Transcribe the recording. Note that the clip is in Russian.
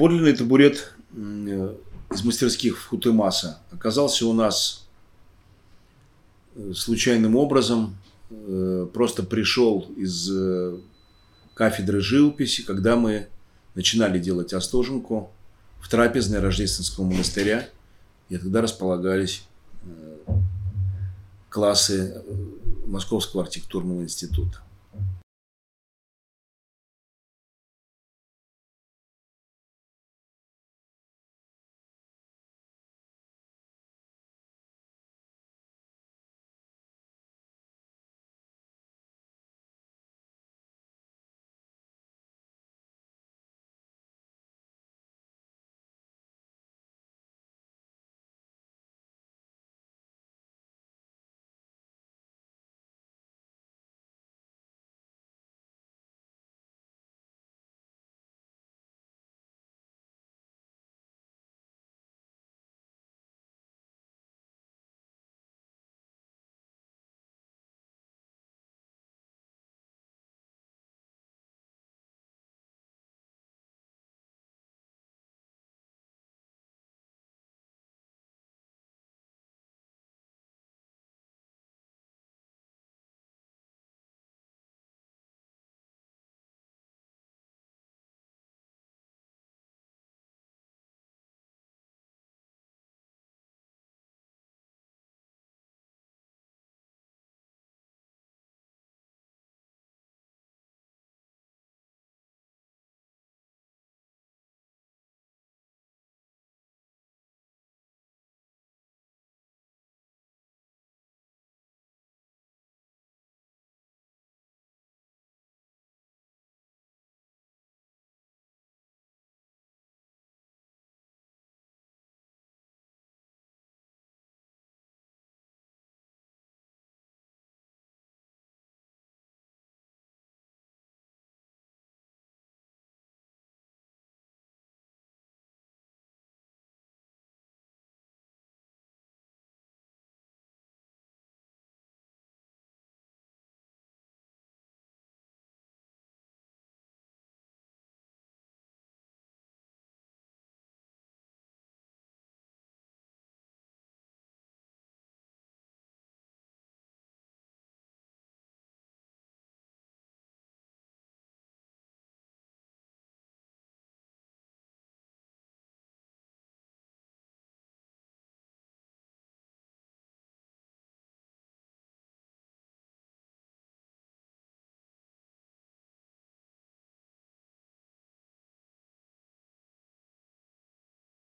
Подлинный табурет э, из мастерских в Хутемаса оказался у нас э, случайным образом. Э, просто пришел из кафедры живописи, когда мы начинали делать Остоженку в трапезной Рождественского монастыря. И тогда располагались классы Московского архитектурного института.